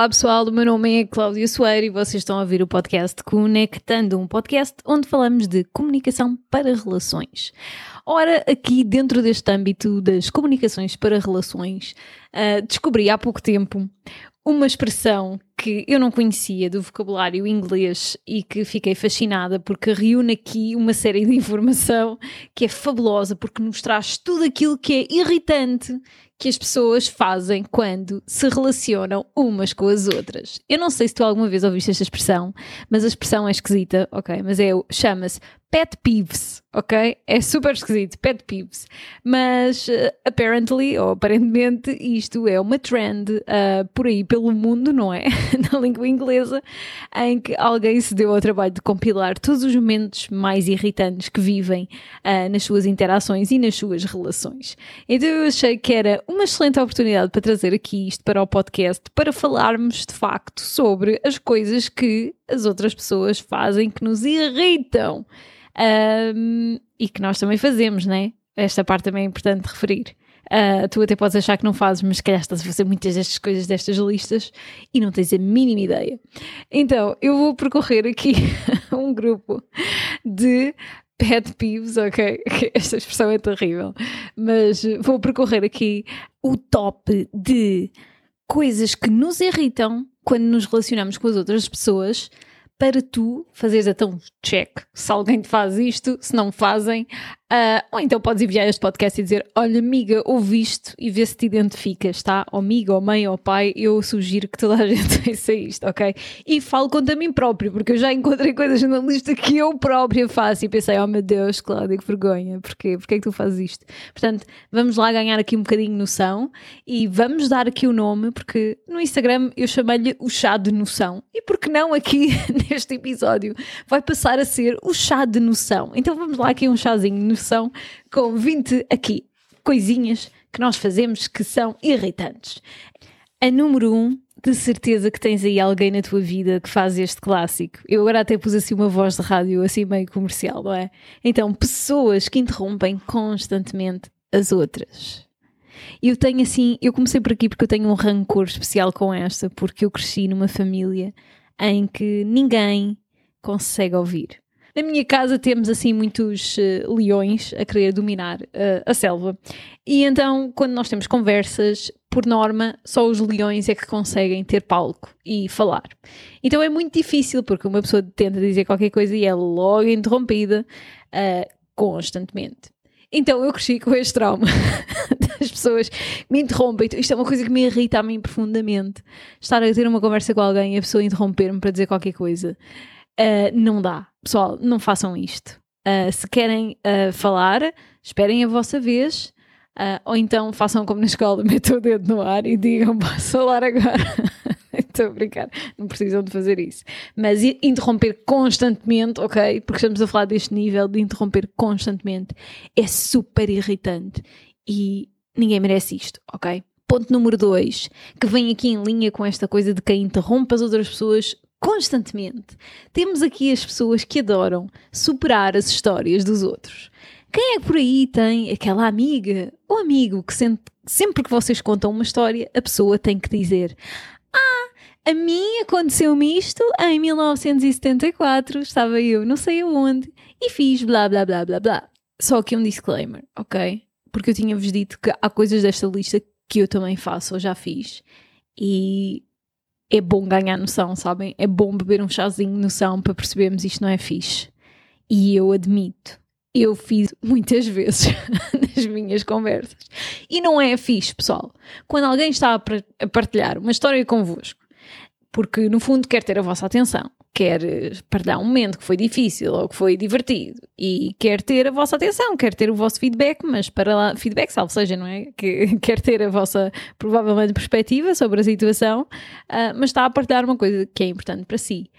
Olá pessoal, o meu nome é Cláudia Soeiro e vocês estão a ouvir o podcast Conectando, um podcast onde falamos de comunicação para relações. Ora, aqui dentro deste âmbito das comunicações para relações, uh, descobri há pouco tempo uma expressão que eu não conhecia do vocabulário inglês e que fiquei fascinada porque reúne aqui uma série de informação que é fabulosa porque nos traz tudo aquilo que é irritante que as pessoas fazem quando se relacionam umas com as outras. Eu não sei se tu alguma vez ouviste esta expressão, mas a expressão é esquisita, ok? Mas é, chama-se pet peeves, ok? É super esquisito, pet peeves. Mas, uh, apparently, ou aparentemente, isto é uma trend uh, por aí pelo mundo, não é? Na língua inglesa, em que alguém se deu ao trabalho de compilar todos os momentos mais irritantes que vivem uh, nas suas interações e nas suas relações. Então eu achei que era uma excelente oportunidade para trazer aqui isto para o podcast, para falarmos de facto sobre as coisas que as outras pessoas fazem que nos irritam um, e que nós também fazemos, né? Esta parte também é importante referir. Uh, tu até podes achar que não fazes, mas se calhar estás a fazer muitas destas coisas, destas listas, e não tens a mínima ideia. Então, eu vou percorrer aqui um grupo de pet peeves, ok? Esta expressão é terrível, mas vou percorrer aqui o top de coisas que nos irritam quando nos relacionamos com as outras pessoas para tu fazeres então check se alguém te faz isto, se não fazem, uh, ou então podes enviar este podcast e dizer: Olha, amiga, ouviste e vê se te identificas, tá? Ou amiga, ou mãe, ou pai, eu sugiro que toda a gente ouça isto, ok? E falo contra mim próprio, porque eu já encontrei coisas na lista que eu própria faço e pensei: Oh meu Deus, Cláudia, que vergonha, porquê? Porquê é que tu fazes isto? Portanto, vamos lá ganhar aqui um bocadinho de noção e vamos dar aqui o nome, porque no Instagram eu chamei-lhe o chá de noção, e por que não aqui este episódio vai passar a ser o chá de noção. Então vamos lá aqui um chazinho noção com 20 aqui coisinhas que nós fazemos que são irritantes. A número 1 um, de certeza que tens aí alguém na tua vida que faz este clássico. Eu agora até pus assim uma voz de rádio assim meio comercial, não é? Então, pessoas que interrompem constantemente as outras. Eu tenho assim, eu comecei por aqui porque eu tenho um rancor especial com esta, porque eu cresci numa família em que ninguém consegue ouvir. Na minha casa temos assim muitos uh, leões a querer dominar uh, a selva. E então, quando nós temos conversas, por norma, só os leões é que conseguem ter palco e falar. Então é muito difícil, porque uma pessoa tenta dizer qualquer coisa e é logo interrompida uh, constantemente. Então eu cresci com este trauma das pessoas que me interrompem. Isto é uma coisa que me irrita a mim profundamente. Estar a ter uma conversa com alguém e a pessoa interromper-me para dizer qualquer coisa. Uh, não dá. Pessoal, não façam isto. Uh, se querem uh, falar, esperem a vossa vez. ou então façam como na escola, metam o dedo no ar e digam posso falar agora. Estou a brincar, não precisam de fazer isso. Mas interromper constantemente, ok? Porque estamos a falar deste nível de interromper constantemente, é super irritante e ninguém merece isto, ok? Ponto número dois, que vem aqui em linha com esta coisa de quem interrompe as outras pessoas constantemente. Temos aqui as pessoas que adoram superar as histórias dos outros. Quem é que por aí tem aquela amiga ou amigo que sempre, que vocês contam uma história, a pessoa tem que dizer: Ah, a mim aconteceu-me isto em 1974, estava eu não sei aonde e fiz blá blá blá blá blá. Só aqui um disclaimer, ok? Porque eu tinha-vos dito que há coisas desta lista que eu também faço ou já fiz e é bom ganhar noção, sabem? É bom beber um chazinho de noção para percebermos isto não é fixe. E eu admito, eu fiz muitas vezes nas minhas conversas. E não é fixe, pessoal. Quando alguém está a partilhar uma história convosco, porque no fundo quer ter a vossa atenção, quer partilhar um momento que foi difícil ou que foi divertido e quer ter a vossa atenção, quer ter o vosso feedback, mas para lá, feedback, salvo seja, não é? Que quer ter a vossa, provavelmente, perspectiva sobre a situação, uh, mas está a partilhar uma coisa que é importante para si.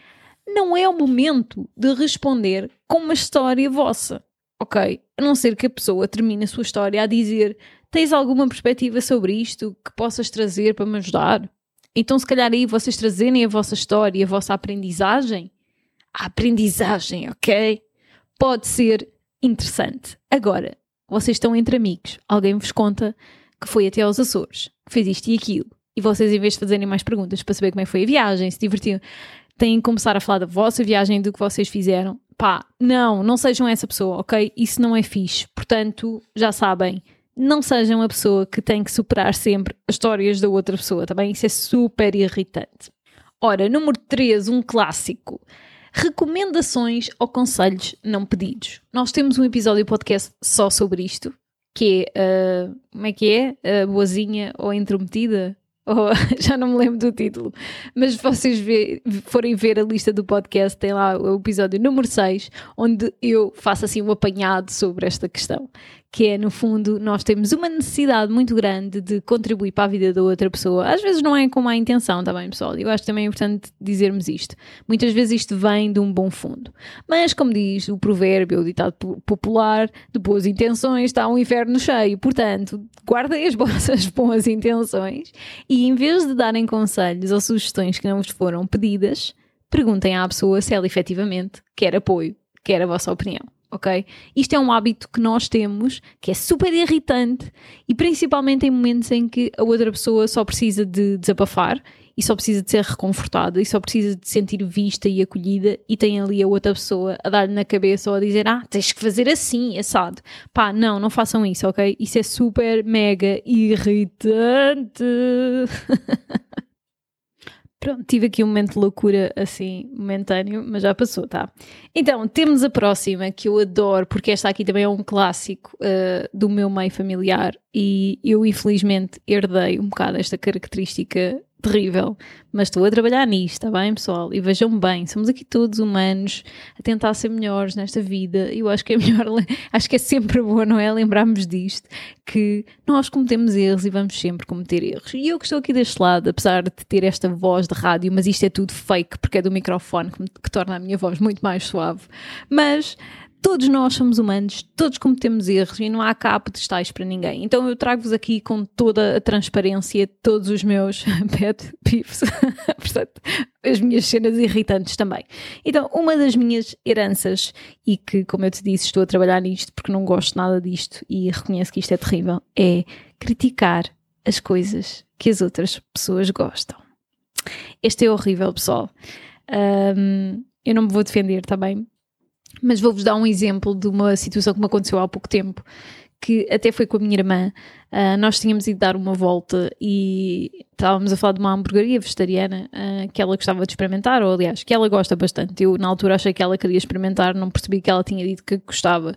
Não é o momento de responder com uma história vossa, ok? A não ser que a pessoa termine a sua história a dizer: Tens alguma perspectiva sobre isto que possas trazer para me ajudar? Então, se calhar aí vocês trazerem a vossa história e a vossa aprendizagem, a aprendizagem, ok? Pode ser interessante. Agora, vocês estão entre amigos, alguém vos conta que foi até aos Açores, que fez isto e aquilo, e vocês, em vez de fazerem mais perguntas para saber como é que foi a viagem, se divertiram, têm que começar a falar da vossa viagem, do que vocês fizeram. Pá, não, não sejam essa pessoa, ok? Isso não é fixe. Portanto, já sabem, não sejam a pessoa que tem que superar sempre as histórias da outra pessoa, tá bem? Isso é super irritante. Ora, número 3, um clássico. Recomendações ou conselhos não pedidos. Nós temos um episódio podcast só sobre isto, que é, uh, como é que é? Uh, boazinha ou intrometida? Ou, já não me lembro do título, mas se vocês ver, forem ver a lista do podcast, tem lá o episódio número 6, onde eu faço assim um apanhado sobre esta questão que é, no fundo, nós temos uma necessidade muito grande de contribuir para a vida da outra pessoa. Às vezes não é com má intenção, tá bem, pessoal? Eu acho também importante dizermos isto. Muitas vezes isto vem de um bom fundo. Mas, como diz o provérbio, o ditado popular, de boas intenções está um inferno cheio. Portanto, guardem as vossas boas intenções e, em vez de darem conselhos ou sugestões que não vos foram pedidas, perguntem à pessoa se ela efetivamente quer apoio, quer a vossa opinião ok? Isto é um hábito que nós temos, que é super irritante e principalmente em momentos em que a outra pessoa só precisa de desabafar e só precisa de ser reconfortada e só precisa de sentir vista e acolhida e tem ali a outra pessoa a dar-lhe na cabeça ou a dizer ah, tens que fazer assim, assado. Pá, não, não façam isso, ok? Isso é super mega irritante. Pronto, tive aqui um momento de loucura assim, momentâneo, mas já passou, tá? Então, temos a próxima que eu adoro, porque esta aqui também é um clássico uh, do meu meio familiar e eu infelizmente herdei um bocado esta característica terrível, mas estou a trabalhar nisto, está bem, pessoal? E vejam bem, somos aqui todos humanos a tentar ser melhores nesta vida. E eu acho que é melhor, acho que é sempre bom, não é? Lembrarmos disto, que nós cometemos erros e vamos sempre cometer erros. E eu que estou aqui deste lado, apesar de ter esta voz de rádio, mas isto é tudo fake, porque é do microfone que, que torna a minha voz muito mais suave. Mas todos nós somos humanos, todos cometemos erros e não há cá pedestais para ninguém. Então eu trago-vos aqui com toda a transparência todos os meus pet peeves, portanto, as minhas cenas irritantes também. Então, uma das minhas heranças, e que, como eu te disse, estou a trabalhar nisto porque não gosto nada disto e reconheço que isto é terrível, é criticar as coisas que as outras pessoas gostam. Este é horrível, pessoal. Um, eu não me vou defender também, mas vou-vos dar um exemplo de uma situação que me aconteceu há pouco tempo, que até foi com a minha irmã. Uh, nós tínhamos ido dar uma volta e estávamos a falar de uma hamburgueria vegetariana uh, que ela gostava de experimentar, ou aliás, que ela gosta bastante. Eu, na altura, achei que ela queria experimentar, não percebi que ela tinha dito que gostava.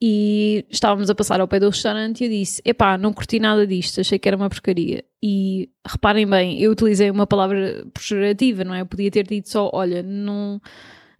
E estávamos a passar ao pé do restaurante e eu disse: Epá, não curti nada disto, achei que era uma porcaria. E reparem bem, eu utilizei uma palavra pejorativa, não é? Eu podia ter dito só: Olha, não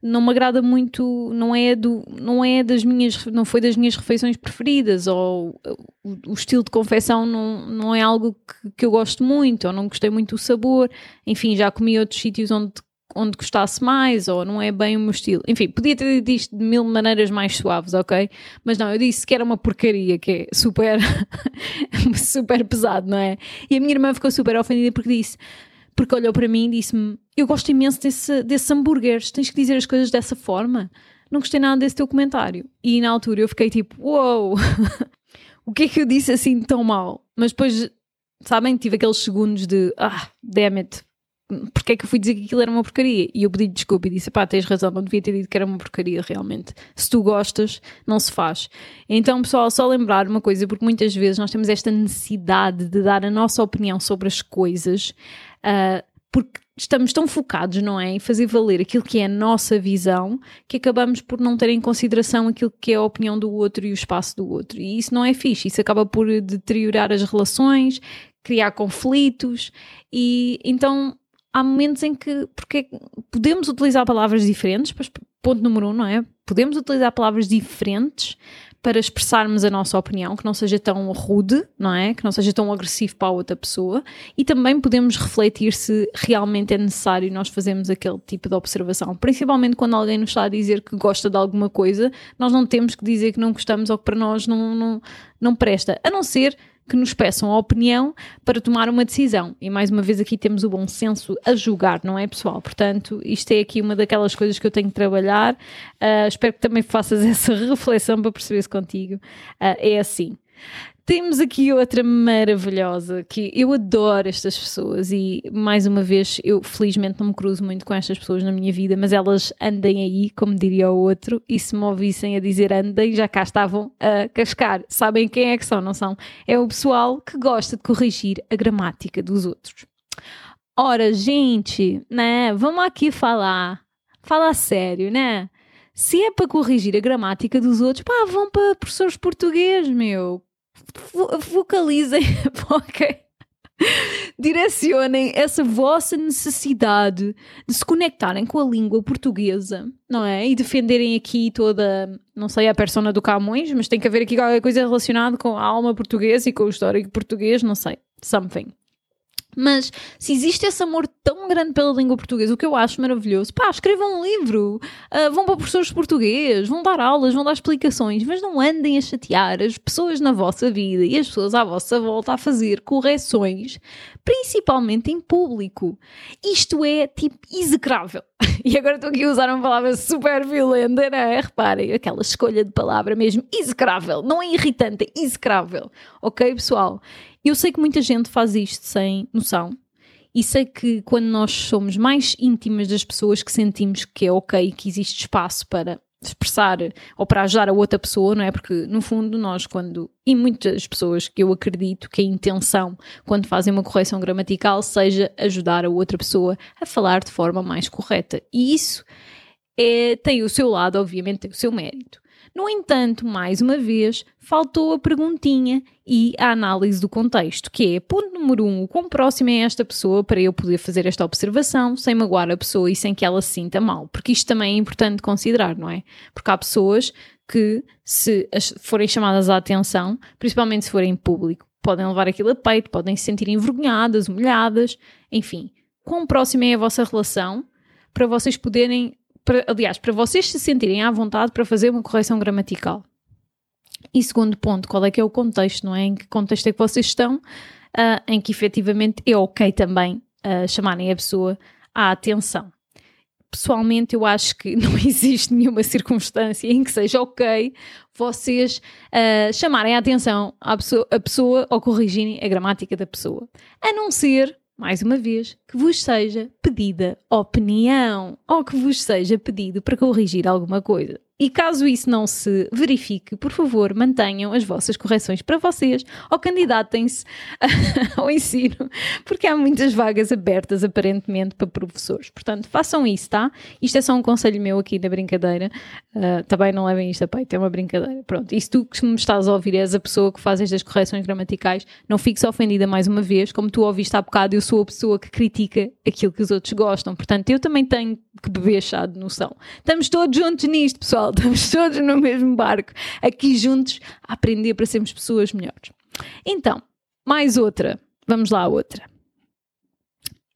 não me agrada muito, não é do, não é das minhas, não foi das minhas refeições preferidas ou o, o estilo de confecção não, não é algo que, que, eu gosto muito ou não gostei muito do sabor. Enfim, já comi outros sítios onde onde gostasse mais, ou não é bem o meu estilo. Enfim, podia ter dito isto de mil maneiras mais suaves, ok? Mas não, eu disse que era uma porcaria, que é super, super pesado, não é? E a minha irmã ficou super ofendida porque disse: porque olhou para mim e disse-me: Eu gosto imenso desse, desses hambúrgueres, tens que dizer as coisas dessa forma. Não gostei nada desse teu comentário. E na altura eu fiquei tipo: Uou, wow, o que é que eu disse assim tão mal? Mas depois, sabem, tive aqueles segundos de: Ah, damn it, porque é que eu fui dizer que aquilo era uma porcaria? E eu pedi desculpa e disse: pá, tens razão, não devia ter dito que era uma porcaria realmente. Se tu gostas, não se faz. Então, pessoal, só lembrar uma coisa, porque muitas vezes nós temos esta necessidade de dar a nossa opinião sobre as coisas, uh, porque estamos tão focados, não é, em fazer valer aquilo que é a nossa visão, que acabamos por não ter em consideração aquilo que é a opinião do outro e o espaço do outro. E isso não é fixe, isso acaba por deteriorar as relações, criar conflitos, e então há momentos em que porque podemos utilizar palavras diferentes, ponto número um, não é? Podemos utilizar palavras diferentes para expressarmos a nossa opinião, que não seja tão rude, não é? Que não seja tão agressivo para a outra pessoa, e também podemos refletir se realmente é necessário nós fazermos aquele tipo de observação. Principalmente quando alguém nos está a dizer que gosta de alguma coisa, nós não temos que dizer que não gostamos ou que para nós não, não, não presta, a não ser que nos peçam a opinião para tomar uma decisão. E mais uma vez aqui temos o bom senso a julgar, não é, pessoal? Portanto, isto é aqui uma daquelas coisas que eu tenho que trabalhar. Uh, espero que também faças essa reflexão para perceber se contigo uh, é assim. Temos aqui outra maravilhosa que eu adoro estas pessoas e mais uma vez eu felizmente não me cruzo muito com estas pessoas na minha vida, mas elas andem aí, como diria o outro, e se me ouvissem a dizer andem, já cá estavam a cascar. Sabem quem é que são, não são? É o pessoal que gosta de corrigir a gramática dos outros. Ora, gente, né? Vamos aqui falar, falar sério, né? Se é para corrigir a gramática dos outros, pá, vão para professores português, meu focalizem, ok? Direcionem essa vossa necessidade de se conectarem com a língua portuguesa, não é? E defenderem aqui toda, não sei, a persona do Camões, mas tem que haver aqui qualquer coisa relacionada com a alma portuguesa e com o histórico português, não sei, something. Mas se existe esse amor tão grande pela língua portuguesa, o que eu acho maravilhoso, pá, escrevam um livro, uh, vão para professores de português, vão dar aulas, vão dar explicações, mas não andem a chatear as pessoas na vossa vida e as pessoas à vossa volta a fazer correções, principalmente em público. Isto é, tipo, execrável. E agora estou aqui a usar uma palavra super violenta, não é? Reparem, aquela escolha de palavra mesmo, execrável. Não é irritante, é execrável. Ok, pessoal? Eu sei que muita gente faz isto sem noção. E sei que quando nós somos mais íntimas das pessoas que sentimos que é ok, que existe espaço para expressar ou para ajudar a outra pessoa, não é? Porque no fundo nós quando e muitas pessoas que eu acredito que a intenção quando fazem uma correção gramatical seja ajudar a outra pessoa a falar de forma mais correta. E isso é, tem o seu lado, obviamente, tem o seu mérito. No entanto, mais uma vez, faltou a perguntinha e a análise do contexto, que é, ponto número um, o quão próximo é esta pessoa para eu poder fazer esta observação sem magoar a pessoa e sem que ela se sinta mal, porque isto também é importante considerar, não é? Porque há pessoas que, se forem chamadas à atenção, principalmente se forem em público, podem levar aquilo a peito, podem se sentir envergonhadas, humilhadas, enfim. Quão próxima é a vossa relação para vocês poderem para, aliás, para vocês se sentirem à vontade para fazer uma correção gramatical. E segundo ponto, qual é que é o contexto, não é? Em que contexto é que vocês estão, uh, em que efetivamente é ok também uh, chamarem a pessoa à atenção. Pessoalmente, eu acho que não existe nenhuma circunstância em que seja ok vocês uh, chamarem a atenção à pessoa, a pessoa ou corrigirem a gramática da pessoa. A não ser mais uma vez, que vos seja pedida opinião ou que vos seja pedido para corrigir alguma coisa. E caso isso não se verifique, por favor, mantenham as vossas correções para vocês ou candidatem-se ao ensino, porque há muitas vagas abertas aparentemente para professores. Portanto, façam isso, tá? Isto é só um conselho meu aqui na brincadeira. Uh, também não levem isto a peito, é uma brincadeira. Pronto, e se tu que me estás a ouvir és a pessoa que faz estas correções gramaticais, não fiques ofendida mais uma vez. Como tu ouviste há bocado, eu sou a pessoa que critica aquilo que os outros gostam. Portanto, eu também tenho que beber chá de noção. Estamos todos juntos nisto, pessoal. Estamos todos no mesmo barco, aqui juntos, a aprender para sermos pessoas melhores. Então, mais outra. Vamos lá, outra.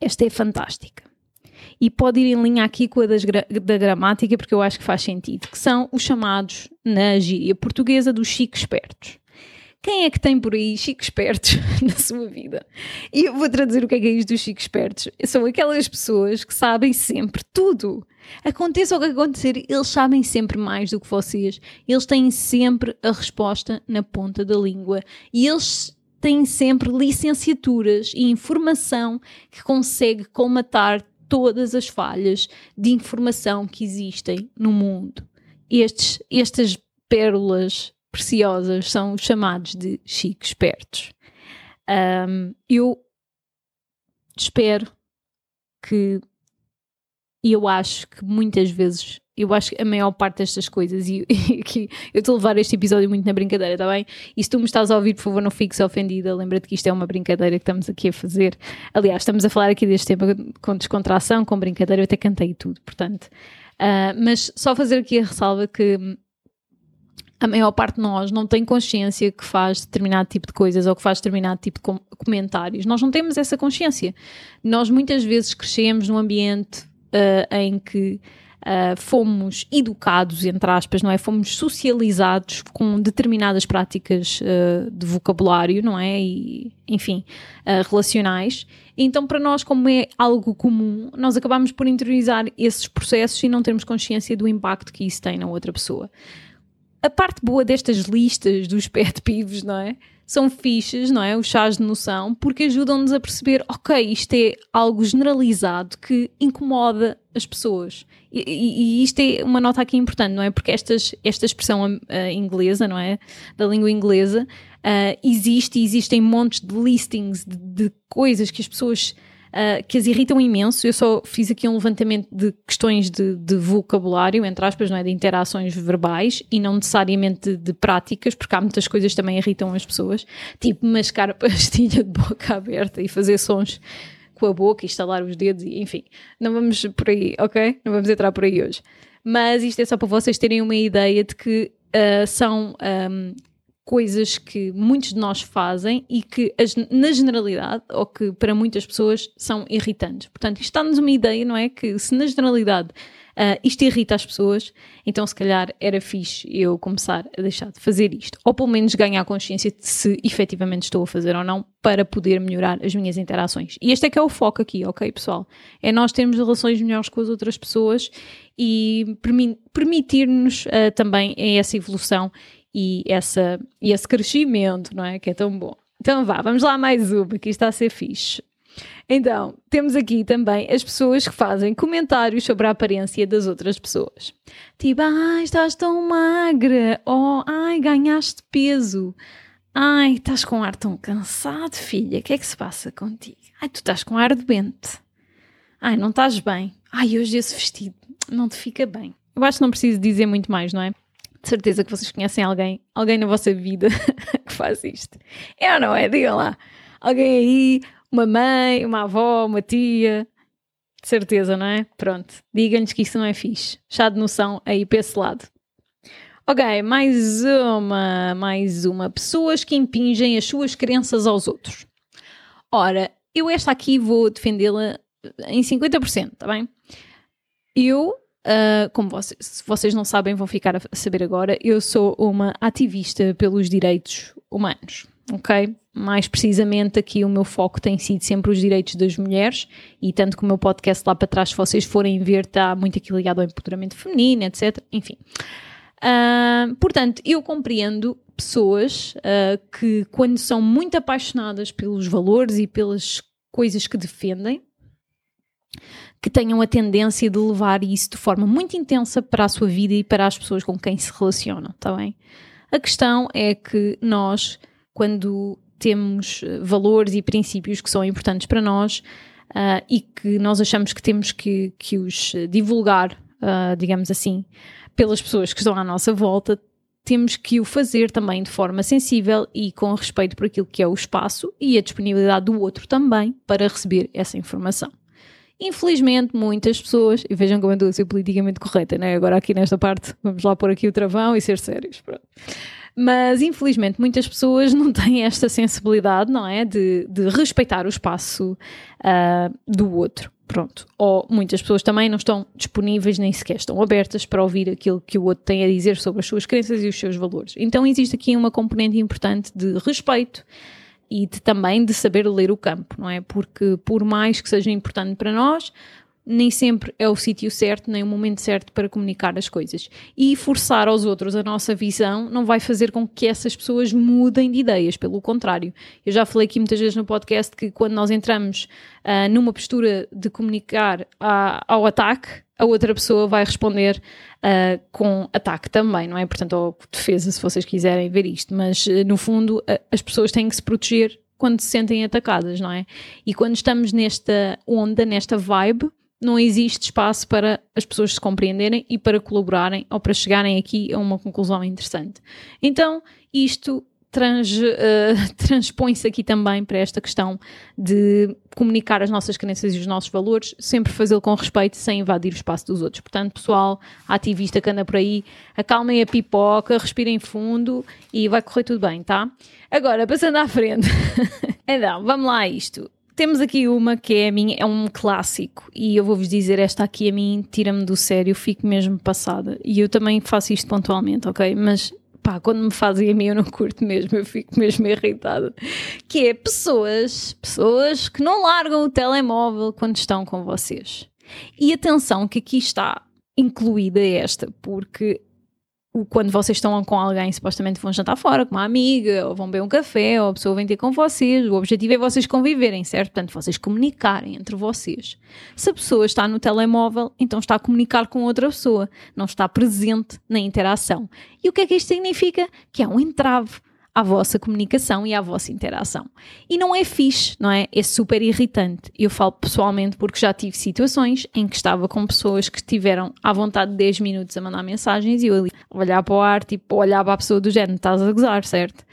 Esta é fantástica. E pode ir em linha aqui com a das, da gramática, porque eu acho que faz sentido, que são os chamados, na gíria portuguesa, dos chiques espertos. Quem é que tem por aí chicos espertos na sua vida? E eu vou traduzir o que é, que é isto dos chicos espertos. São aquelas pessoas que sabem sempre tudo. Aconteça o que acontecer, eles sabem sempre mais do que vocês. Eles têm sempre a resposta na ponta da língua. E eles têm sempre licenciaturas e informação que consegue colmatar todas as falhas de informação que existem no mundo. Estes, estas pérolas preciosas são os chamados de chiques espertos. Um, eu espero que e eu acho que muitas vezes eu acho que a maior parte destas coisas, e, que eu estou a levar este episódio muito na brincadeira, está bem? E se tu me estás a ouvir, por favor, não fiques ofendida. Lembra-te que isto é uma brincadeira que estamos aqui a fazer. Aliás, estamos a falar aqui deste tema com descontração, com brincadeira, eu até cantei tudo, portanto. Uh, mas só fazer aqui a ressalva que a maior parte de nós não tem consciência que faz determinado tipo de coisas ou que faz determinado tipo de comentários. Nós não temos essa consciência. Nós muitas vezes crescemos num ambiente uh, em que uh, fomos educados, entre aspas, não é? Fomos socializados com determinadas práticas uh, de vocabulário, não é? E, enfim, relacionais. Então, para nós, como é algo comum, nós acabamos por interiorizar esses processos e não termos consciência do impacto que isso tem na outra pessoa a parte boa destas listas dos pet peeves, não é? são fiches, não é? Os chás de noção, porque ajudam-nos a perceber, ok, isto é algo generalizado que incomoda as pessoas. E, e, e isto é uma nota aqui importante, não é? Porque estas, esta expressão uh, inglesa, não é? Da língua inglesa, uh, existe e existem montes de listings de, de coisas que as pessoas uh, que as irritam imenso. Eu só fiz aqui um levantamento de questões de, de vocabulário, entre aspas, não é? De interações verbais e não necessariamente de, de, práticas, porque há muitas coisas que também irritam as pessoas, tipo mascar a pastilha de boca aberta e fazer sons com a boca e estalar os dedos, e, enfim, não vamos por aí, ok? Não vamos entrar por aí hoje. Mas isto é só para vocês terem uma ideia de que uh, são um, coisas que muitos de nós fazem e que, na generalidade, ou que para muitas pessoas são irritantes. Portanto, isto dá-nos uma ideia, não é? Que se na generalidade uh, isto irrita as pessoas, então se calhar era fixe eu começar a deixar de fazer isto. Ou pelo menos ganhar consciência de se efetivamente estou a fazer ou não para poder melhorar as minhas interações. E este é que é o foco aqui, ok, pessoal? É nós termos relações melhores com as outras pessoas e permitir-nos uh, também essa evolução e, essa, esse crescimento, não é? Que é tão bom. Então vá, vamos lá mais uma, que está a ser fixe. Então, temos aqui também as pessoas que fazem comentários sobre a aparência das outras pessoas. Tipo, ai, estás tão magra. Oh, ai, ganhaste peso. Ai, estás com ar tão cansado, filha. O que é que se passa contigo? Ai, tu estás com ar doente. Ai, não estás bem. Ai, hoje esse vestido não te fica bem. Eu acho que não preciso dizer muito mais, não é? De certeza que vocês conhecem alguém, alguém na vossa vida que faz isto. É ou não é? Digam lá. Alguém aí, uma mãe, uma avó, uma tia. De certeza, não é? Pronto. Digam-lhes que isso não é fixe. Chá de noção aí para esse lado. Ok, mais uma, mais uma. Pessoas que impingem as suas crenças aos outros. Ora, eu esta aqui vou defendê-la em 50%, tá bem? Eu Uh, como vocês, se vocês não sabem, vão ficar a saber agora. Eu sou uma ativista pelos direitos humanos, ok? Mais precisamente, aqui o meu foco tem sido sempre os direitos das mulheres, e tanto que o meu podcast lá para trás, se vocês forem ver, está muito aqui ligado ao empoderamento feminino, etc. Enfim. Uh, portanto, eu compreendo pessoas uh, que, quando são muito apaixonadas pelos valores e pelas coisas que defendem, que tenham a tendência de levar isso de forma muito intensa para a sua vida e para as pessoas com quem se relacionam, está bem? A questão é que nós, quando temos eh, valores e princípios que são importantes para nós uh, e que nós achamos que temos que, que os divulgar, uh, digamos assim, pelas pessoas que estão à nossa volta, temos que o fazer também de forma sensível e com respeito por aquilo que é o espaço e a disponibilidade do outro também para receber essa informação. Infelizmente, muitas pessoas, e vejam como eu estou a ser politicamente correta, né? agora aqui nesta parte, vamos lá pôr aqui o travão e ser sérios. Pronto. Mas infelizmente muitas pessoas não têm esta sensibilidade, não é? De, de respeitar o espaço uh, do outro. Pronto. Ou muitas pessoas também não estão disponíveis, nem sequer estão abertas para ouvir aquilo que o outro tem a dizer sobre as suas crenças e os seus valores. Então existe aqui uma componente importante de respeito e de, também de saber ler o campo, não é? Porque por mais que seja importante para nós, nem sempre é o sítio certo, nem o momento certo para comunicar as coisas. E forçar aos outros a nossa visão não vai fazer com que essas pessoas mudem de ideias, pelo contrário. Eu já falei aqui muitas vezes no podcast que quando nós entramos uh, numa postura de comunicar a, ao ataque, a outra pessoa vai responder uh, com ataque também, não é? Portanto, ou defesa, se vocês quiserem ver isto. Mas, uh, no fundo, as pessoas têm que se proteger quando se sentem atacadas, não é? E quando estamos nesta onda, nesta vibe, não existe espaço para as pessoas se compreenderem e para colaborarem ou para chegarem aqui a uma conclusão interessante. Então, isto trans, uh, transpõe-se aqui também para esta questão de comunicar as nossas crenças e os nossos valores, sempre fazê-lo com respeito, sem invadir o espaço dos outros. Portanto, pessoal, ativista que anda por aí, acalmem a pipoca, respirem fundo e vai correr tudo bem, tá? Agora, passando à frente. então, vamos lá a isto. Temos aqui uma que é a minha, é um clássico, e eu vou-vos dizer, esta aqui a mim tira-me do sério, fico mesmo passada. E eu também faço isto pontualmente, ok? Mas pá, quando me fazem a mim eu não curto mesmo, eu fico mesmo irritada. Que é pessoas, pessoas que não largam o telemóvel quando estão com vocês. E atenção que aqui está incluída esta, porque quando vocês estão com alguém, supostamente vão jantar fora com uma amiga, ou vão beber um café, ou a pessoa vem ter com vocês. O objetivo é vocês conviverem, certo? Portanto, vocês comunicarem entre vocês. Se a pessoa está no telemóvel, então está a comunicar com outra pessoa, não está presente na interação. E o que é que isto significa? Que é um entrave à vossa comunicação e à vossa interação. E não é fixe, não é? É super irritante. Eu falo pessoalmente porque já tive situações em que estava com pessoas que tiveram à vontade 10 minutos a mandar mensagens e eu ali olhar para o ar, tipo, olhar para a pessoa do género, estás a gozar, certo?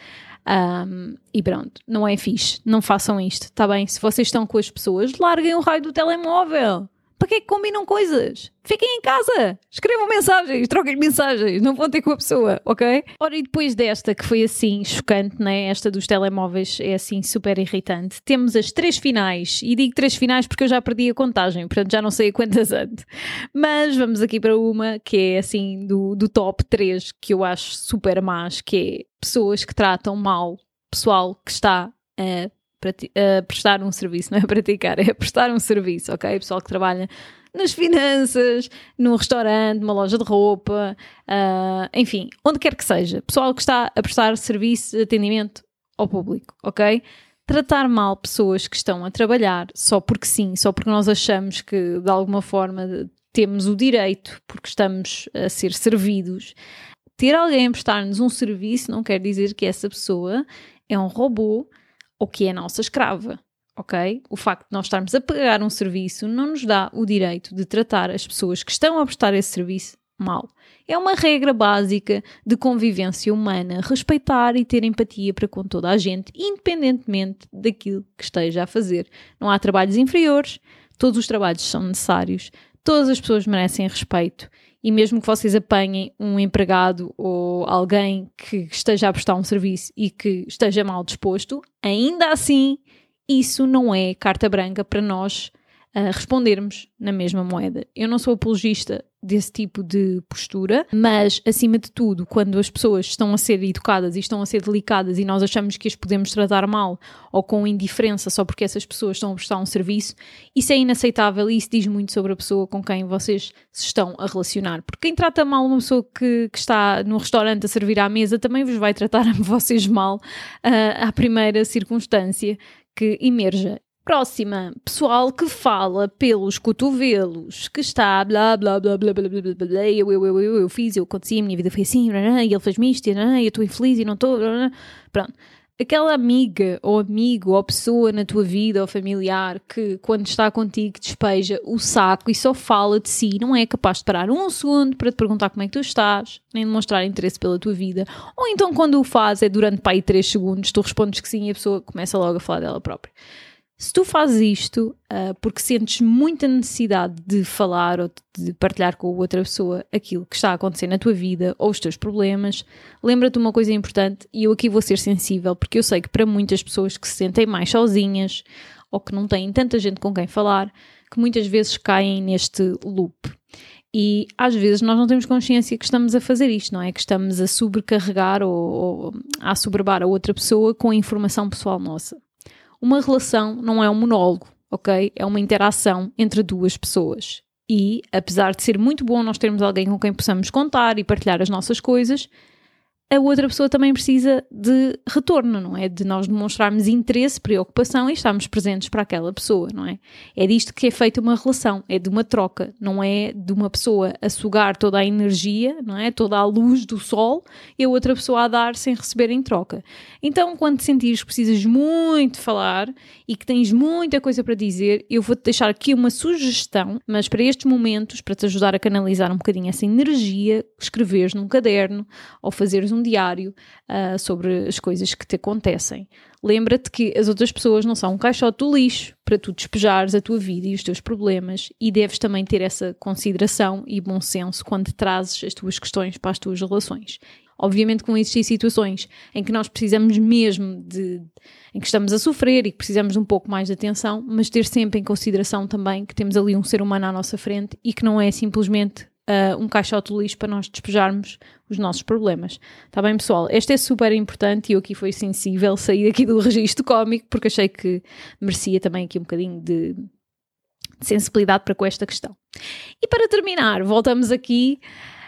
Um, e pronto, não é fixe, não façam isto, está bem? Se vocês estão com as pessoas, larguem o raio do telemóvel. Para que é que combinam coisas? Fiquem em casa, escrevam mensagens, troquem mensagens, não vão ter com a pessoa, ok? Ora, e depois desta que foi assim chocante, né? Esta dos telemóveis é assim super irritante. Temos as três finais, e digo três finais porque eu já perdi a contagem, portanto já não sei a quantas ando. Mas vamos aqui para uma que é assim do, do top 3 que eu acho super más, que é pessoas que tratam mal pessoal que está a uh, prestar um serviço, não é praticar, é prestar um serviço, ok? Pessoal que trabalha nas finanças, num restaurante, numa loja de roupa, uh, enfim, onde quer que seja. Pessoal que está a prestar serviço de atendimento ao público, ok? Tratar mal pessoas que estão a trabalhar só porque sim, só porque nós achamos que de alguma forma temos o direito, porque estamos a ser servidos. Ter alguém a prestar-nos um serviço não quer dizer que essa pessoa é um robô ou que é a nossa escrava, ok? O facto de nós estarmos a pagar um serviço não nos dá o direito de tratar as pessoas que estão a prestar esse serviço mal. É uma regra básica de convivência humana respeitar e ter empatia para com toda a gente, independentemente daquilo que esteja a fazer. Não há trabalhos inferiores, todos os trabalhos são necessários, todas as pessoas merecem respeito. E mesmo que vocês apanhem um empregado ou alguém que esteja a prestar um serviço e que esteja mal disposto, ainda assim isso não é carta branca para nós respondermos na mesma moeda. Eu não sou apologista desse tipo de postura, mas acima de tudo, quando as pessoas estão a ser educadas e estão a ser delicadas e nós achamos que as podemos tratar mal ou com indiferença só porque essas pessoas estão a prestar um serviço, isso é inaceitável e isso diz muito sobre a pessoa com quem vocês se estão a relacionar. Porque quem trata mal uma pessoa que, que está no restaurante a servir à mesa também vos vai tratar vocês mal uh, à primeira circunstância que emerja. Próxima, pessoal que fala pelos cotovelos, que está blá blá blá blá blá blá blá, blá eu, eu, eu, eu, eu fiz, eu aconteci, a minha vida foi assim, e ele fez-me isto, blá, eu estou infeliz e não estou. Pronto. Aquela amiga ou amigo ou pessoa na tua vida ou familiar que, quando está contigo, despeja o saco e só fala de si, não é capaz de parar um segundo para te perguntar como é que tu estás, nem demonstrar interesse pela tua vida. Ou então, quando o faz, é durante aí 3 segundos, tu respondes que sim e a pessoa começa logo a falar dela própria. Se tu fazes isto uh, porque sentes muita necessidade de falar ou de partilhar com outra pessoa aquilo que está a acontecer na tua vida ou os teus problemas, lembra-te uma coisa importante e eu aqui vou ser sensível porque eu sei que para muitas pessoas que se sentem mais sozinhas ou que não têm tanta gente com quem falar, que muitas vezes caem neste loop. E às vezes nós não temos consciência que estamos a fazer isto, não é? Que estamos a sobrecarregar ou, ou a assoberbar a outra pessoa com a informação pessoal nossa. Uma relação não é um monólogo, ok? É uma interação entre duas pessoas. E, apesar de ser muito bom nós termos alguém com quem possamos contar e partilhar as nossas coisas, a outra pessoa também precisa de retorno, não é? De nós demonstrarmos interesse, preocupação e estarmos presentes para aquela pessoa, não é? É disto que é feita uma relação, é de uma troca, não é de uma pessoa a sugar toda a energia, não é? Toda a luz do sol e a outra pessoa a dar sem receber em troca. Então, quando sentires que precisas muito falar e que tens muita coisa para dizer, eu vou-te deixar aqui uma sugestão, mas para estes momentos, para te ajudar a canalizar um bocadinho essa energia, escreveres num caderno ou fazeres um diário uh, sobre as coisas que te acontecem. Lembra-te que as outras pessoas não são um caixote do lixo para tu despejares a tua vida e os teus problemas e deves também ter essa consideração e bom senso quando trazes as tuas questões para as tuas relações. Obviamente que vão existir situações em que nós precisamos mesmo de. em que estamos a sofrer e que precisamos de um pouco mais de atenção, mas ter sempre em consideração também que temos ali um ser humano à nossa frente e que não é simplesmente uh, um caixote de lixo para nós despejarmos os nossos problemas. Está bem, pessoal? Este é super importante e eu aqui fui sensível sair aqui do registro cómico porque achei que merecia também aqui um bocadinho de sensibilidade para com esta questão. E para terminar, voltamos aqui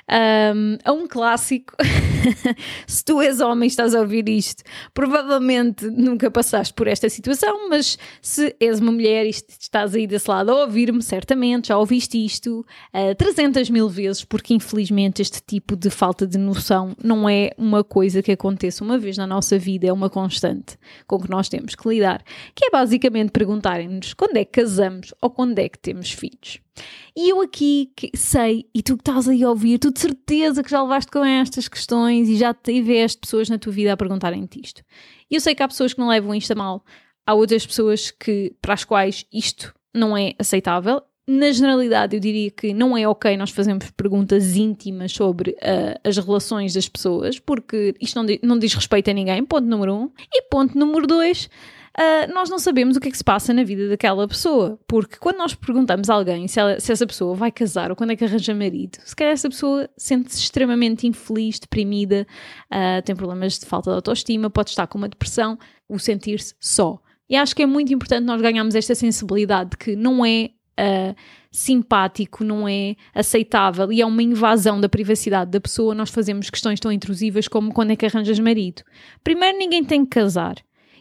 um, a um clássico. Se tu és homem e estás a ouvir isto, provavelmente nunca passaste por esta situação, mas se és uma mulher e estás aí desse lado a ouvir-me, certamente já ouviste isto uh, 300 mil vezes, porque infelizmente este tipo de falta de noção não é uma coisa que aconteça uma vez na nossa vida, é uma constante com que nós temos que lidar, que é basicamente perguntarem-nos quando é que casamos ou quando é que temos filhos. E eu aqui sei, e tu que estás aí a ouvir, tu de certeza que já levaste com estas questões e já tiveste pessoas na tua vida a perguntarem-te isto. E eu sei que há pessoas que não levam isto a mal, há outras pessoas que, para as quais isto não é aceitável. Na generalidade, eu diria que não é ok nós fazermos perguntas íntimas sobre uh, as relações das pessoas, porque isto não, não diz respeito a ninguém, ponto número um. E ponto número dois, uh, nós não sabemos o que é que se passa na vida daquela pessoa. Porque quando nós perguntamos a alguém se, ela, se essa pessoa vai casar ou quando é que arranja marido, se calhar essa pessoa sente-se extremamente infeliz, deprimida, uh, tem problemas de falta de autoestima, pode estar com uma depressão, o sentir-se só. E acho que é muito importante nós ganharmos esta sensibilidade de que não é uh, simpático, não é aceitável e é uma invasão da privacidade da pessoa nós fazemos questões tão intrusivas como quando é que arranjas marido. Primeiro, ninguém tem que casar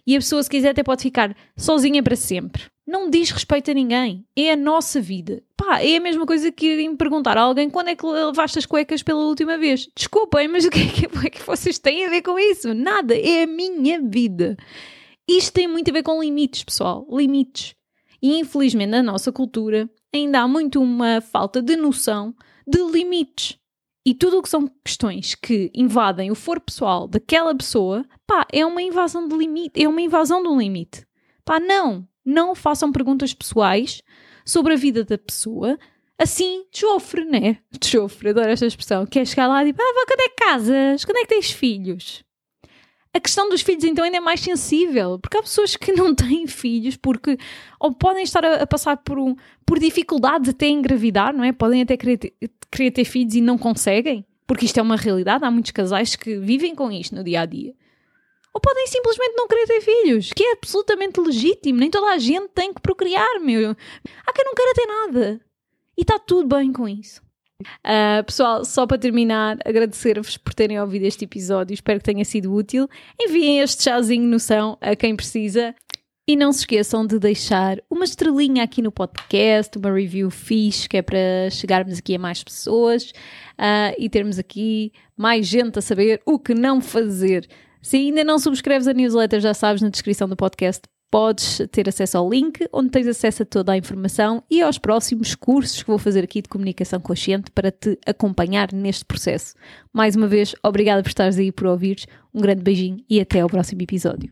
e a pessoa, se quiser, até pode ficar sozinha para sempre. Não diz respeito a ninguém. É a nossa vida. Pá, é a mesma coisa que irem perguntar a alguém quando é que lavaste as cuecas pela última vez. Desculpem, mas o que é que, é que vocês têm a ver com isso? Nada. É a minha vida. Isto tem muito a ver com limites, pessoal. Limites. E infelizmente na nossa cultura ainda há muito uma falta de noção de limites. E tudo o que são questões que invadem o foro pessoal daquela pessoa, pá, é uma invasão de limite, é uma invasão de um limite. Pá, não, não façam perguntas pessoais sobre a vida da pessoa, assim, desofre, né? Desofre, adoro esta expressão, que é chegar lá e dizer, ah, quando é que casas? Quando é que tens filhos? A questão dos filhos, então, ainda é mais sensível, porque há pessoas que não têm filhos porque ou podem estar a, a passar por, um, por dificuldades até engravidar, não é? Podem até querer ter, querer ter filhos e não conseguem, porque isto é uma realidade. Há muitos casais que vivem com isto no dia a dia. Ou podem simplesmente não querer ter filhos, que é absolutamente legítimo. Nem toda a gente tem que procriar, meu. Há quem não queira ter nada. E está tudo bem com isso. Uh, pessoal, só para terminar, agradecer-vos por terem ouvido este episódio, espero que tenha sido útil. Enviem este chazinho noção a quem precisa. E não se esqueçam de deixar uma estrelinha aqui no podcast, uma review fixe, que é para chegarmos aqui a mais pessoas uh, e termos aqui mais gente a saber o que não fazer. Se ainda não subscreves a newsletter, já sabes, na descrição do podcast podes ter acesso ao link, onde tens acesso a toda a informação e aos próximos cursos que vou fazer aqui de comunicação consciente para te acompanhar neste processo. Mais uma vez, obrigada por estares aí por ouvires, um grande beijinho e até ao próximo episódio.